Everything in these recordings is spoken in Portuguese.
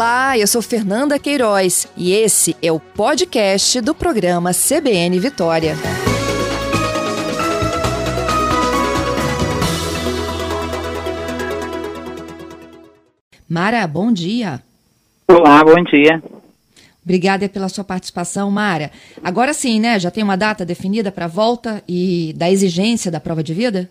Olá, eu sou Fernanda Queiroz e esse é o podcast do programa CBN Vitória. Mara, bom dia. Olá, bom dia. Obrigada pela sua participação, Mara. Agora sim, né? Já tem uma data definida para a volta e da exigência da prova de vida?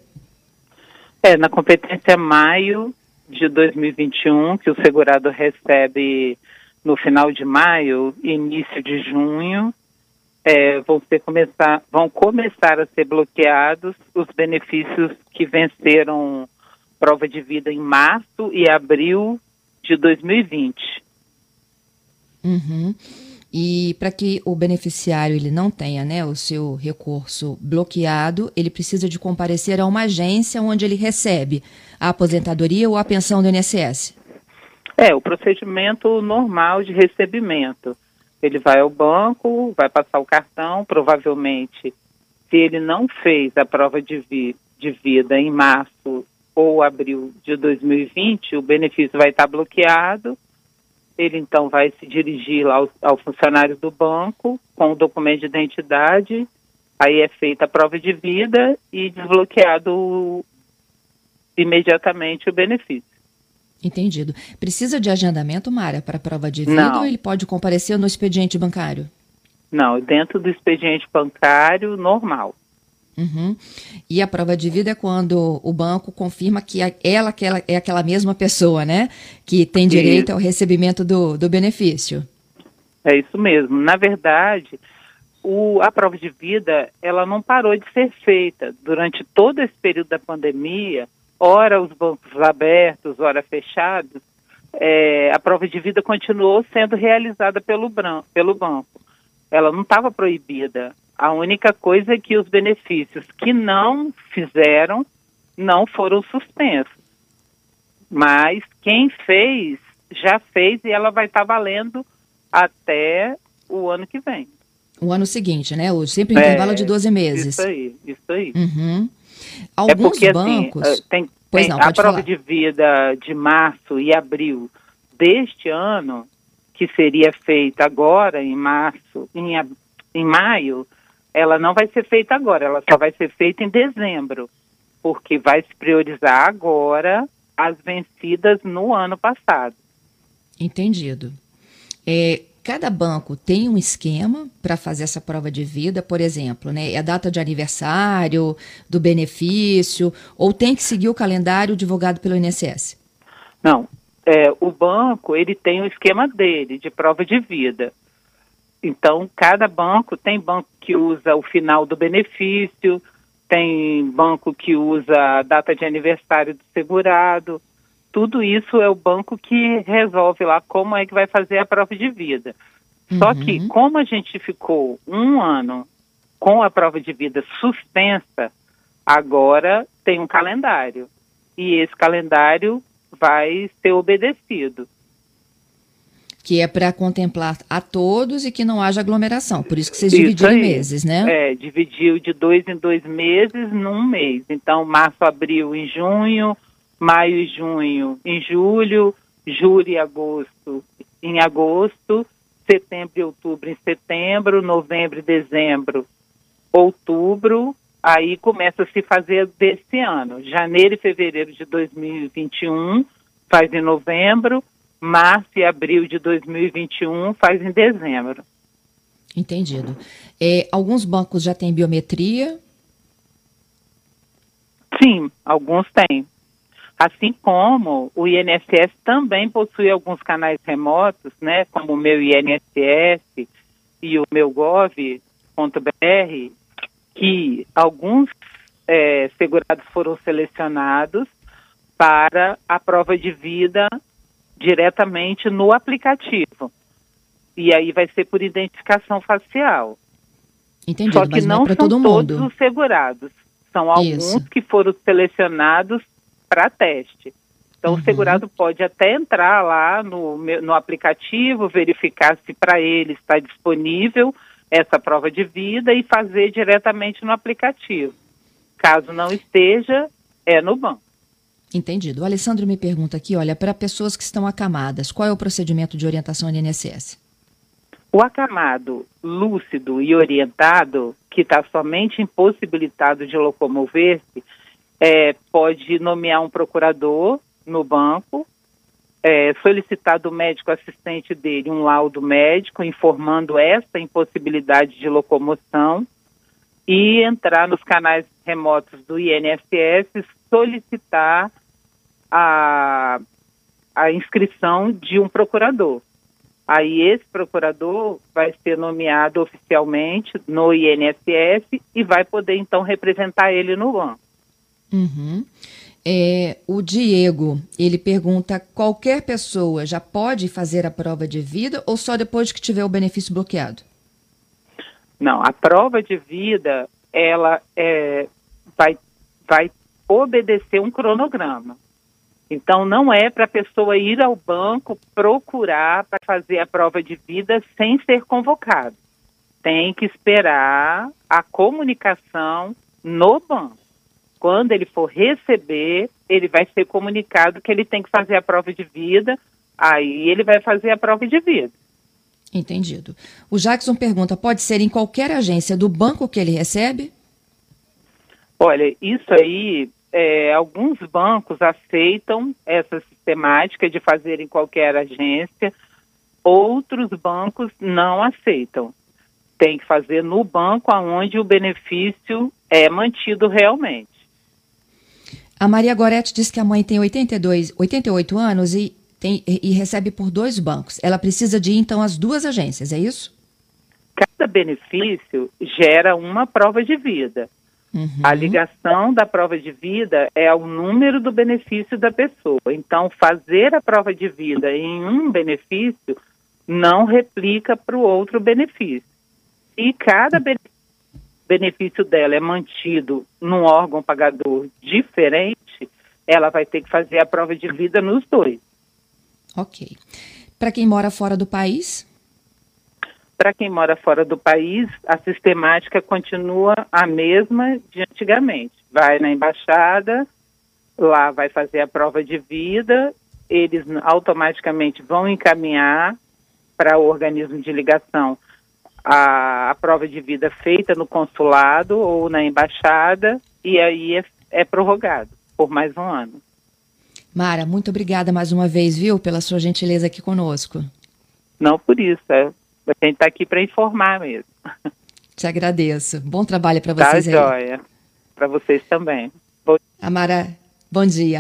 É, na competência maio de 2021, que o segurado recebe no final de maio, início de junho, é, vão, começar, vão começar a ser bloqueados os benefícios que venceram prova de vida em março e abril de 2020. Uhum. E para que o beneficiário ele não tenha né, o seu recurso bloqueado, ele precisa de comparecer a uma agência onde ele recebe a aposentadoria ou a pensão do INSS. É, o procedimento normal de recebimento. Ele vai ao banco, vai passar o cartão, provavelmente, se ele não fez a prova de, vi de vida em março ou abril de 2020, o benefício vai estar bloqueado ele então vai se dirigir lá ao, ao funcionário do banco com o documento de identidade, aí é feita a prova de vida e desbloqueado imediatamente o benefício. Entendido. Precisa de agendamento, Mara, para a prova de vida Não. ou ele pode comparecer no expediente bancário? Não, dentro do expediente bancário normal. Uhum. E a prova de vida é quando o banco confirma que ela, que ela é aquela mesma pessoa, né? Que tem direito ao recebimento do, do benefício. É isso mesmo. Na verdade, o, a prova de vida, ela não parou de ser feita. Durante todo esse período da pandemia, ora os bancos abertos, ora fechados, é, a prova de vida continuou sendo realizada pelo, pelo banco. Ela não estava proibida. A única coisa é que os benefícios que não fizeram não foram suspensos. Mas quem fez, já fez e ela vai estar tá valendo até o ano que vem. O ano seguinte, né? Sempre em é, intervalo de 12 meses. Isso aí, isso aí. Uhum. Alguns é porque, assim, bancos... Assim, tem, tem não, a prova falar. de vida de março e abril deste ano, que seria feita agora, em março, em, em maio, ela não vai ser feita agora, ela só vai ser feita em dezembro, porque vai se priorizar agora as vencidas no ano passado. Entendido. É, cada banco tem um esquema para fazer essa prova de vida, por exemplo, né? É a data de aniversário, do benefício, ou tem que seguir o calendário divulgado pelo INSS? Não. É, o banco ele tem o esquema dele de prova de vida. Então, cada banco tem banco que usa o final do benefício, tem banco que usa a data de aniversário do segurado. Tudo isso é o banco que resolve lá como é que vai fazer a prova de vida. Uhum. Só que, como a gente ficou um ano com a prova de vida suspensa, agora tem um calendário. E esse calendário vai ser obedecido que é para contemplar a todos e que não haja aglomeração. Por isso que vocês isso dividiram em meses, né? É, dividiu de dois em dois meses num mês. Então, março, abril em junho, maio e junho em julho, julho e agosto em agosto, setembro e outubro em setembro, novembro e dezembro, outubro, aí começa a se fazer desse ano. Janeiro e fevereiro de 2021 faz em novembro, março e abril de 2021 faz em dezembro. Entendido. É, alguns bancos já têm biometria? Sim, alguns têm. Assim como o INSS também possui alguns canais remotos, né, como o meu INSS e o meu gov.br, que alguns é, segurados foram selecionados para a prova de vida diretamente no aplicativo. E aí vai ser por identificação facial. Entendi, Só que não, não é são todos mundo. os segurados. São alguns Isso. que foram selecionados para teste. Então, uhum. o segurado pode até entrar lá no, no aplicativo, verificar se para ele está disponível essa prova de vida e fazer diretamente no aplicativo. Caso não esteja, é no banco. Entendido. O Alessandro me pergunta aqui, olha, para pessoas que estão acamadas, qual é o procedimento de orientação do INSS? O acamado lúcido e orientado, que está somente impossibilitado de locomover-se, é, pode nomear um procurador no banco, é, solicitar do médico assistente dele um laudo médico informando essa impossibilidade de locomoção e entrar nos canais remotos do INSS solicitar a, a inscrição de um procurador. Aí esse procurador vai ser nomeado oficialmente no INSS e vai poder então representar ele no banco. Uhum. É, o Diego, ele pergunta: qualquer pessoa já pode fazer a prova de vida ou só depois que tiver o benefício bloqueado? Não, a prova de vida ela é, vai, vai obedecer um cronograma. Então, não é para a pessoa ir ao banco procurar para fazer a prova de vida sem ser convocado. Tem que esperar a comunicação no banco. Quando ele for receber, ele vai ser comunicado que ele tem que fazer a prova de vida, aí ele vai fazer a prova de vida. Entendido. O Jackson pergunta: pode ser em qualquer agência do banco que ele recebe? Olha, isso aí é, alguns bancos aceitam essa sistemática de fazer em qualquer agência, outros bancos não aceitam. Tem que fazer no banco aonde o benefício é mantido realmente. A Maria Goretti diz que a mãe tem 82, 88 anos e, tem, e recebe por dois bancos. Ela precisa de então, às duas agências, é isso? Cada benefício gera uma prova de vida. Uhum. A ligação da prova de vida é ao número do benefício da pessoa. Então, fazer a prova de vida em um benefício não replica para o outro benefício. E cada benefício dela é mantido num órgão pagador diferente, ela vai ter que fazer a prova de vida nos dois. Ok. Para quem mora fora do país? Para quem mora fora do país, a sistemática continua a mesma de antigamente. Vai na embaixada, lá vai fazer a prova de vida, eles automaticamente vão encaminhar para o organismo de ligação a, a, prova de vida feita no consulado ou na embaixada e aí é, é prorrogado por mais um ano. Mara, muito obrigada mais uma vez, viu, pela sua gentileza aqui conosco. Não por isso, é a gente está aqui para informar mesmo. Te agradeço. Bom trabalho para vocês tá, aí. Tá joia. Para vocês também. Bom... Amara, bom dia.